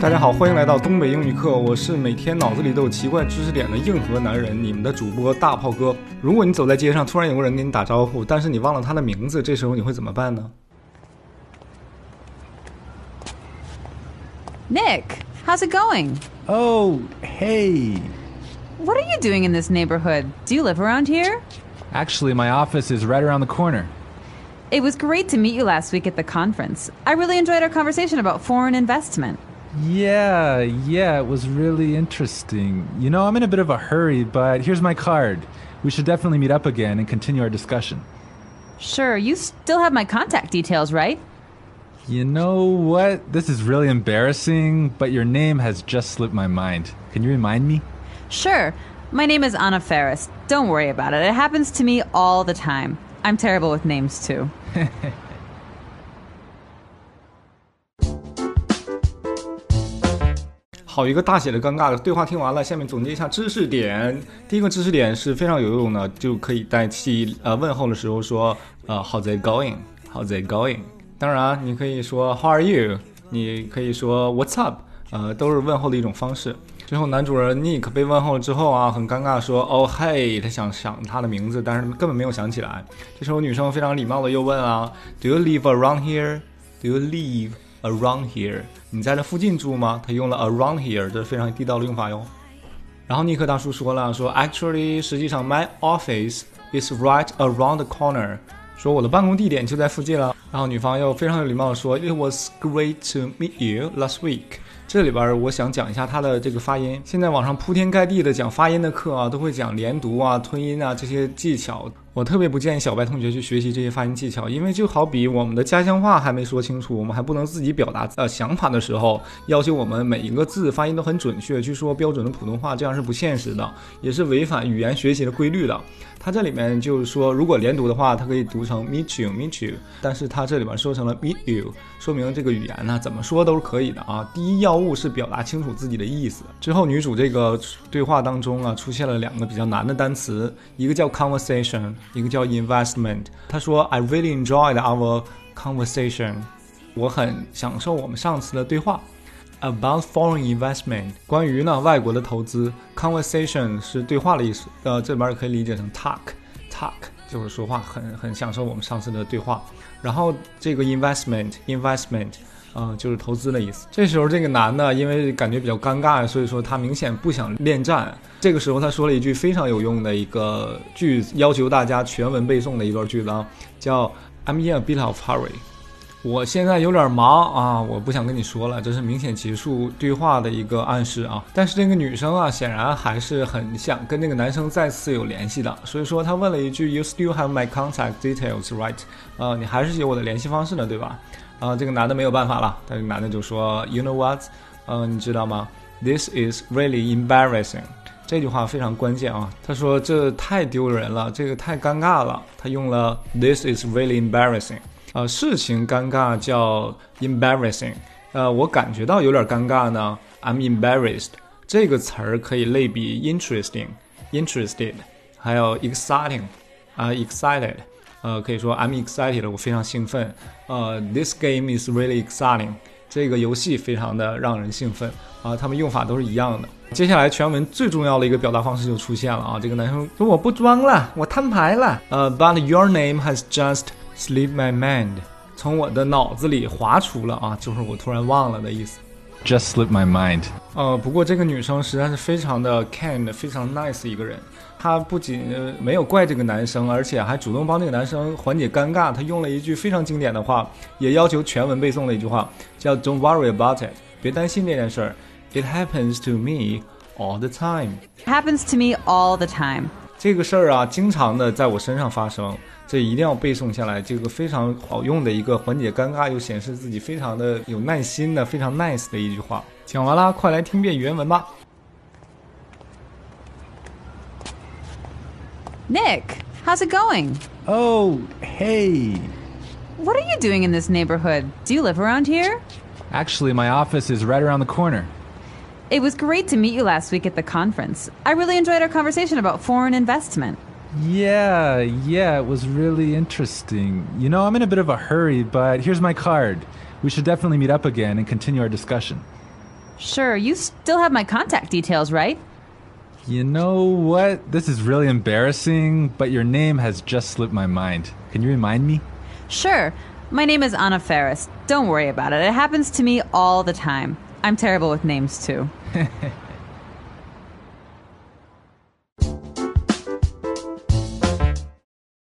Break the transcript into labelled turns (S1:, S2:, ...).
S1: 大家好，欢迎来到东北英语课，我是每天脑子里都有奇怪知识点的硬核男人，你们的主播大炮哥。如果你走在街上，突然有个人跟你打招呼，但是你忘了他的名字，这时候你会怎么办呢？
S2: Nick, how's it going?
S3: Oh, hey.
S2: What are you doing in this neighborhood? Do you live around here?
S3: Actually, my office is right around the corner.
S2: It was great to meet you last week at the conference. I really enjoyed our conversation about foreign investment.
S3: Yeah, yeah, it was really interesting. You know, I'm in a bit of a hurry, but here's my card. We should definitely meet up again and continue our discussion.
S2: Sure, you still have my contact details, right?
S3: You know what? This is really embarrassing, but your name has just slipped my mind. Can you remind me?
S2: Sure. My name is Anna Ferris. Don't worry about it. It happens to me all the time. I'm terrible with names, too.
S1: 好一个大写的尴尬的对话听完了，下面总结一下知识点。第一个知识点是非常有用的，就可以代替呃问候的时候说呃 How's it going？How's it going？当然你可以说 How are you？你可以说 What's up？呃，都是问候的一种方式。最后男主人 Nick 被问候了之后啊，很尴尬说哦嘿，他想想他的名字，但是根本没有想起来。这时候女生非常礼貌的又问啊，Do you live around here？Do you live around here？你在这附近住吗？他用了 around here，这是非常地道的用法哟。然后尼克大叔说了，说 Actually，实际上 my office is right around the corner，说我的办公地点就在附近了。然后女方又非常有礼貌的说，It was great to meet you last week。这里边我想讲一下它的这个发音。现在网上铺天盖地的讲发音的课啊，都会讲连读啊、吞音啊这些技巧。我特别不建议小白同学去学习这些发音技巧，因为就好比我们的家乡话还没说清楚，我们还不能自己表达呃想法的时候，要求我们每一个字发音都很准确，去说标准的普通话，这样是不现实的，也是违反语言学习的规律的。它这里面就是说，如果连读的话，它可以读成 meet you，meet you，但是它这里边说成了 meet you，说明这个语言呢怎么说都是可以的啊。第一要务是表达清楚自己的意思。之后女主这个对话当中啊，出现了两个比较难的单词，一个叫 conversation，一个叫 investment。他说 I really enjoyed our conversation，我很享受我们上次的对话。About foreign investment，关于呢外国的投资，conversation 是对话的意思，呃，这里边可以理解成 talk，talk 就是说话，很很享受我们上次的对话。然后这个 investment，investment，呃，就是投资的意思。这时候这个男的因为感觉比较尴尬，所以说他明显不想恋战。这个时候他说了一句非常有用的一个句子，要求大家全文背诵的一段句子啊，叫 I'm in a bit of hurry。我现在有点忙啊，我不想跟你说了，这是明显结束对话的一个暗示啊。但是这个女生啊，显然还是很想跟那个男生再次有联系的，所以说她问了一句：“You still have my contact details, right？” 呃，你还是有我的联系方式的，对吧？啊，这个男的没有办法了，但是男的就说：“You know what？呃，你知道吗？This is really embarrassing。”这句话非常关键啊。他说：“这太丢人了，这个太尴尬了。”他用了 “This is really embarrassing。”呃，事情尴尬叫 embarrassing，呃，我感觉到有点尴尬呢，I'm embarrassed。这个词儿可以类比 interesting，interested，还有 exciting，啊、excited，呃，可以说 I'm excited，我非常兴奋。呃，this game is really exciting，这个游戏非常的让人兴奋啊，他们用法都是一样的。接下来全文最重要的一个表达方式就出现了啊，这个男生说我不装了，我摊牌了。呃，But your name has just Slip my mind，从我的脑子里划除了啊，就是我突然忘了的意思。
S3: Just slipped my mind.
S1: 呃，不过这个女生实在是非常的 kind，非常 nice 一个人。她不仅呃没有怪这个男生，而且还主动帮这个男生缓解尴尬。她用了一句非常经典的话，也要求全文背诵的一句话，叫 "Don't worry about it"，别担心这件事儿。It happens to me all the time。
S2: Happens to me all the time.
S1: 这个事儿啊，经常的在我身上发生，这一定要背诵下来。这个非常好用的一个缓解尴尬又显示自己非常的有耐心的、非常 nice 的一句话。讲完啦，快来听遍原文吧。
S2: Nick, how's it going?
S3: Oh, hey.
S2: What are you doing in this neighborhood? Do you live around here?
S3: Actually, my office is right around the corner.
S2: It was great to meet you last week at the conference. I really enjoyed our conversation about foreign investment.
S3: Yeah, yeah, it was really interesting. You know, I'm in a bit of a hurry, but here's my card. We should definitely meet up again and continue our discussion.
S2: Sure, you still have my contact details, right?
S3: You know what? This is really embarrassing, but your name has just slipped my mind. Can you remind me?
S2: Sure. My name is Anna Ferris. Don't worry about it. It happens to me all the time. I'm terrible with names, too.